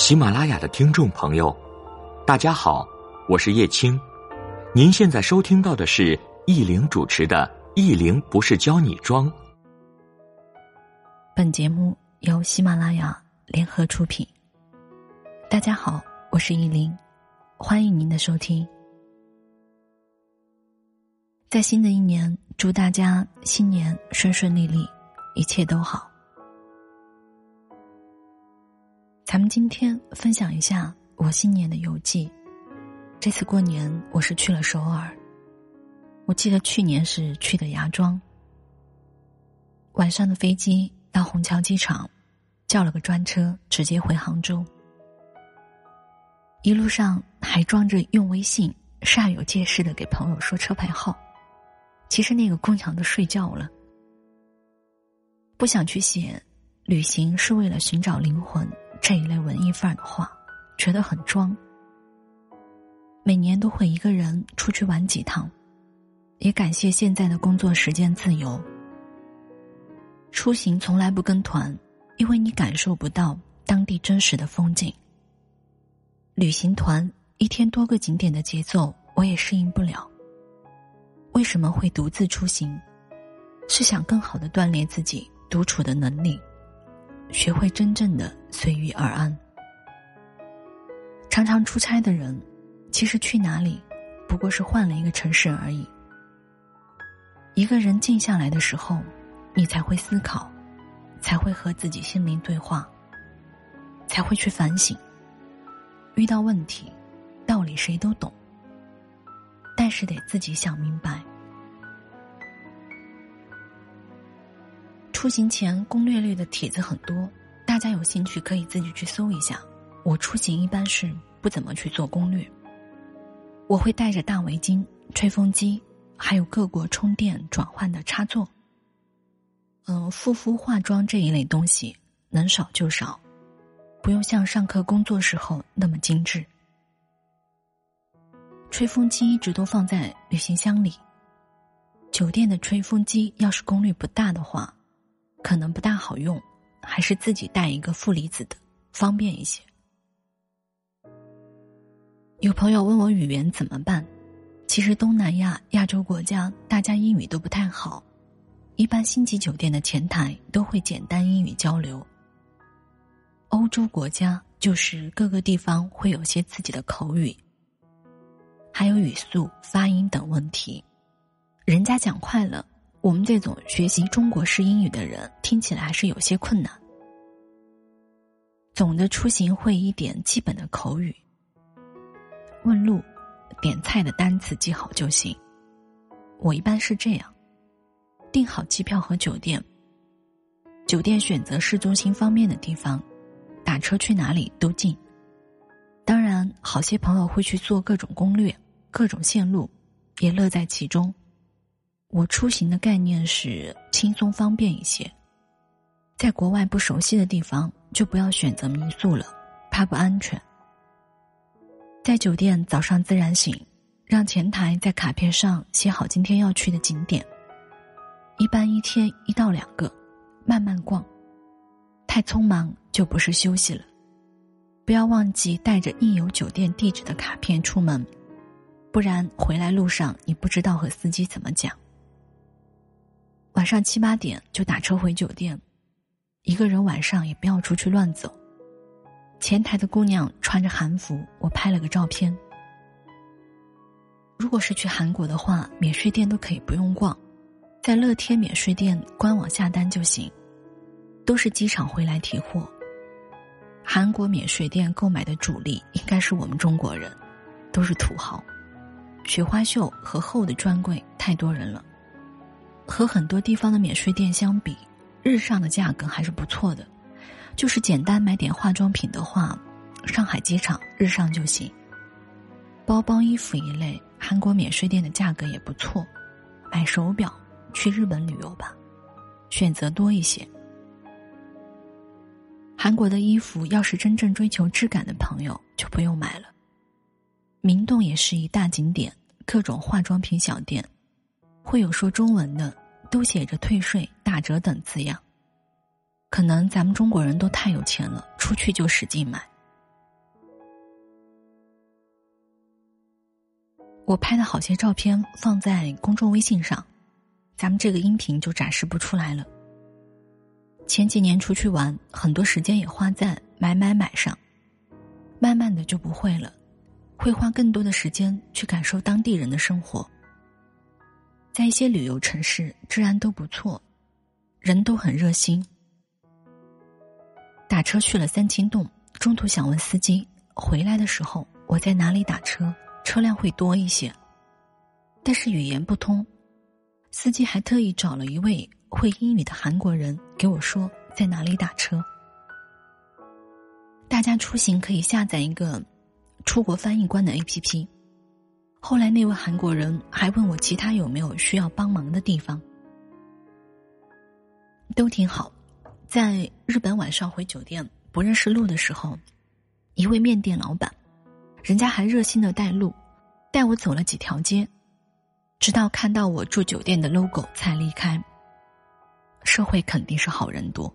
喜马拉雅的听众朋友，大家好，我是叶青。您现在收听到的是易玲主持的《易玲不是教你装》。本节目由喜马拉雅联合出品。大家好，我是易玲，欢迎您的收听。在新的一年，祝大家新年顺顺利利，一切都好。咱们今天分享一下我新年的游记。这次过年我是去了首尔。我记得去年是去的芽庄。晚上的飞机到虹桥机场，叫了个专车直接回杭州。一路上还装着用微信煞有介事的给朋友说车牌号。其实那个姑娘都睡觉了，不想去写“旅行是为了寻找灵魂”这一类文艺范儿的话，觉得很装。每年都会一个人出去玩几趟，也感谢现在的工作时间自由。出行从来不跟团，因为你感受不到当地真实的风景。旅行团一天多个景点的节奏，我也适应不了。为什么会独自出行？是想更好的锻炼自己独处的能力，学会真正的随遇而安。常常出差的人，其实去哪里，不过是换了一个城市而已。一个人静下来的时候，你才会思考，才会和自己心灵对话，才会去反省。遇到问题，道理谁都懂。但是得自己想明白。出行前攻略类的帖子很多，家有兴趣可以自己去搜一下。我出行一般是不怎么去做攻略，我会带着大围巾、吹风机，还有各国充电转换的插座。嗯，护肤化妆这一类东西能少就少，不用像上课工作时候那么精致。吹风机一直都放在旅行箱里。酒店的吹风机要是功率不大的话，可能不大好用，还是自己带一个负离子的方便一些。有朋友问我语言怎么办，其实东南亚、亚洲国家大家英语都不太好，一般星级酒店的前台都会简单英语交流。欧洲国家就是各个地方会有些自己的口语。还有语速、发音等问题，人家讲快了，我们这种学习中国式英语的人听起来还是有些困难。总的出行会一点基本的口语，问路、点菜的单词记好就行。我一般是这样，订好机票和酒店，酒店选择市中心方便的地方，打车去哪里都近。当然，好些朋友会去做各种攻略、各种线路，也乐在其中。我出行的概念是轻松方便一些。在国外不熟悉的地方，就不要选择民宿了，怕不安全。在酒店早上自然醒，让前台在卡片上写好今天要去的景点。一般一天一到两个，慢慢逛。太匆忙就不是休息了。不要忘记带着印有酒店地址的卡片出门，不然回来路上你不知道和司机怎么讲。晚上七八点就打车回酒店，一个人晚上也不要出去乱走。前台的姑娘穿着韩服，我拍了个照片。如果是去韩国的话，免税店都可以不用逛，在乐天免税店官网下单就行，都是机场回来提货。韩国免税店购买的主力应该是我们中国人，都是土豪。雪花秀和厚的专柜太多人了，和很多地方的免税店相比，日上的价格还是不错的。就是简单买点化妆品的话，上海机场日上就行。包包、衣服一类，韩国免税店的价格也不错。买手表，去日本旅游吧，选择多一些。韩国的衣服，要是真正追求质感的朋友就不用买了。明洞也是一大景点，各种化妆品小店，会有说中文的都写着退税打折等字样。可能咱们中国人都太有钱了出去就使劲买。我拍的好些照片放在公众微信上咱们这个音频就展示不出来了。前几年出去玩很多时间也花在买买买上慢慢的就不会了会花更多的时间去感受当地人的生活。在一些旅游城市，治安都不错，人都很热心。打车去了三清洞，中途想问司机，回来的时候我在哪里打车，车辆会多一些。但是语言不通，司机还特意找了一位。会英语的韩国人给我说在哪里打车。大家出行可以下载一个出国翻译官的 APP。后来那位韩国人还问我其他有没有需要帮忙的地方，都挺好。在日本晚上回酒店不认识路的时候，一位面店老板，人家还热心的带路，带我走了几条街，直到看到我住酒店的 logo 才离开。社会肯定是好人多。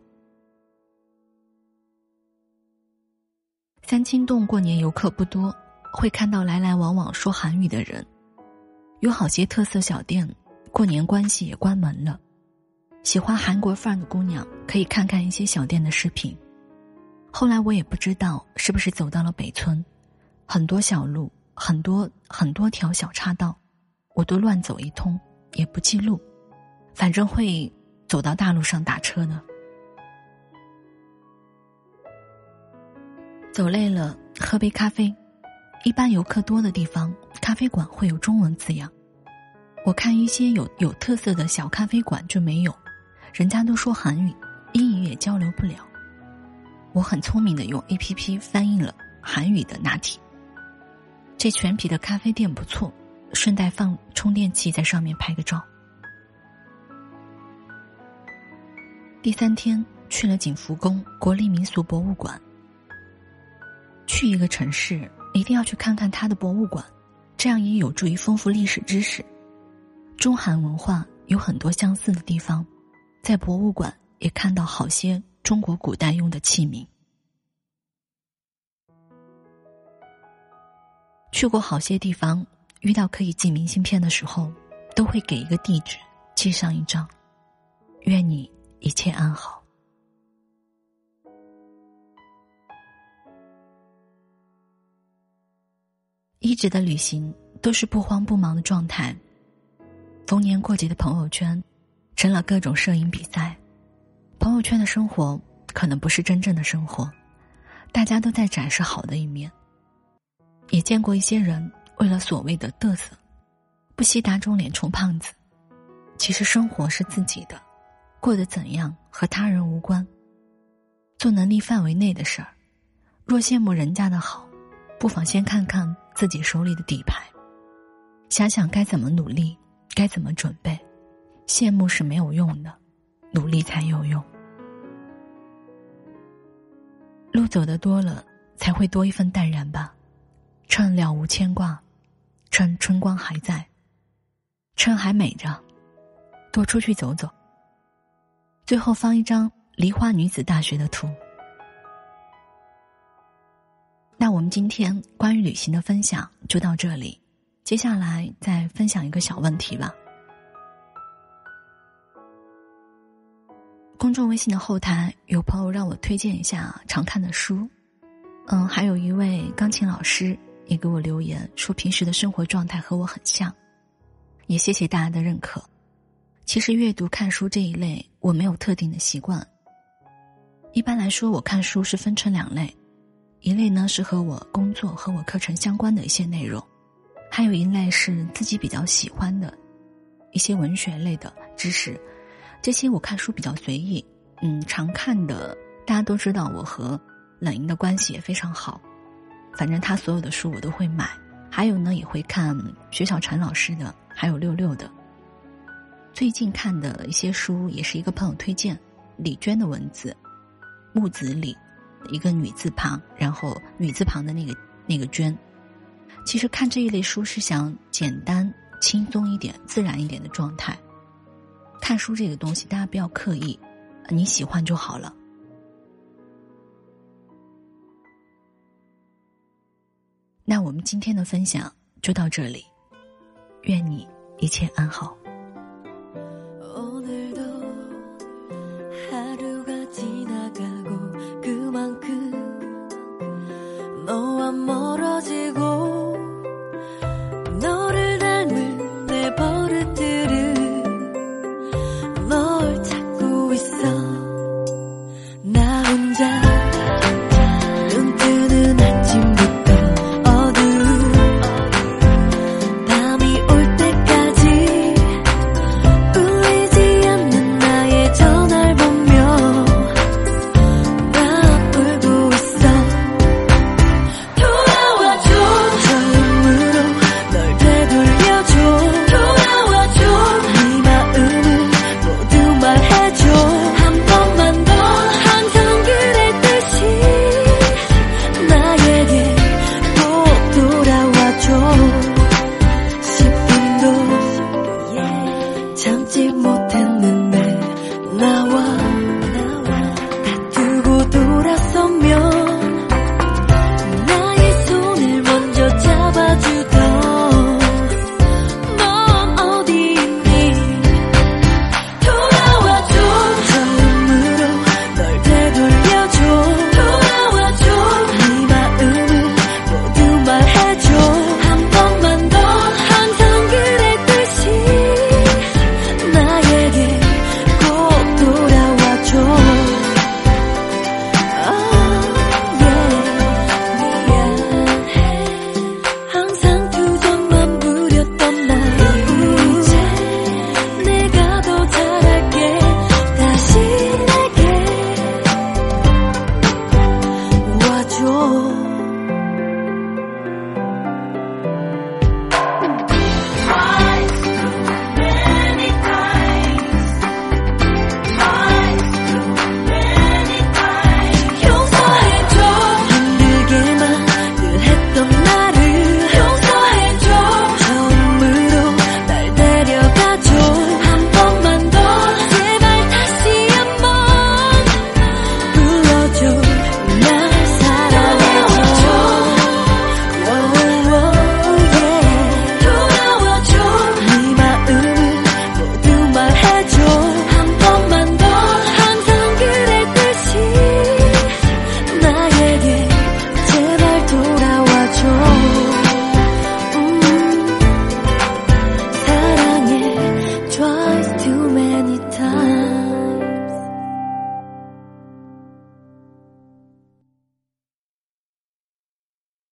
三清洞过年游客不多，会看到来来往往说韩语的人。有好些特色小店，过年关系也关门了。喜欢韩国范儿的姑娘可以看看一些小店的视频。后来我也不知道是不是走到了北村，很多小路，很多很多条小岔道，我都乱走一通，也不记录，反正会。走到大路上打车呢，走累了喝杯咖啡。一般游客多的地方，咖啡馆会有中文字样。我看一些有有特色的小咖啡馆就没有，人家都说韩语，英语也交流不了。我很聪明的用 A P P 翻译了韩语的拿铁。这全皮的咖啡店不错，顺带放充电器在上面拍个照。第三天去了景福宫国立民俗博物馆。去一个城市，一定要去看看他的博物馆，这样也有助于丰富历史知识。中韩文化有很多相似的地方，在博物馆也看到好些中国古代用的器皿。去过好些地方，遇到可以寄明信片的时候，都会给一个地址，寄上一张。愿你。一切安好。一直的旅行都是不慌不忙的状态。逢年过节的朋友圈，成了各种摄影比赛。朋友圈的生活可能不是真正的生活，大家都在展示好的一面。也见过一些人为了所谓的嘚瑟，不惜打肿脸充胖子。其实生活是自己的。过得怎样和他人无关。做能力范围内的事儿，若羡慕人家的好，不妨先看看自己手里的底牌，想想该怎么努力，该怎么准备。羡慕是没有用的，努力才有用。路走得多了，才会多一份淡然吧。趁了无牵挂，趁春光还在，趁还美着，多出去走走。最后放一张梨花女子大学的图。我们今天关于旅行的分享就到这里，接下来再分享一个小问题吧。公众微信的后台有朋友让我推荐一下常看的书，嗯，还有一位钢琴老师也给我留言说平时的生活状态和我很像，也谢谢大家的认可。其实阅读看书这一类，我没有特定的习惯。一般来说，我看书是分成两类，一类呢是和我工作和我课程相关的一些内容，还有一类是自己比较喜欢的，一些文学类的知识。这些我看书比较随意，嗯，常看的大家都知道，我和冷莹的关系也非常好，反正他所有的书我都会买。还有呢，也会看薛小婵老师的，还有六六的。最近看的一些书，也是一个朋友推荐，李娟的文字，木子李，一个女字旁，然后女字旁的那个那个娟。其实看这一类书是想简单、轻松一点、自然一点的状态。看书这个东西，大家不要刻意，你喜欢就好了。那我们今天的分享就到这里，愿你一切安好。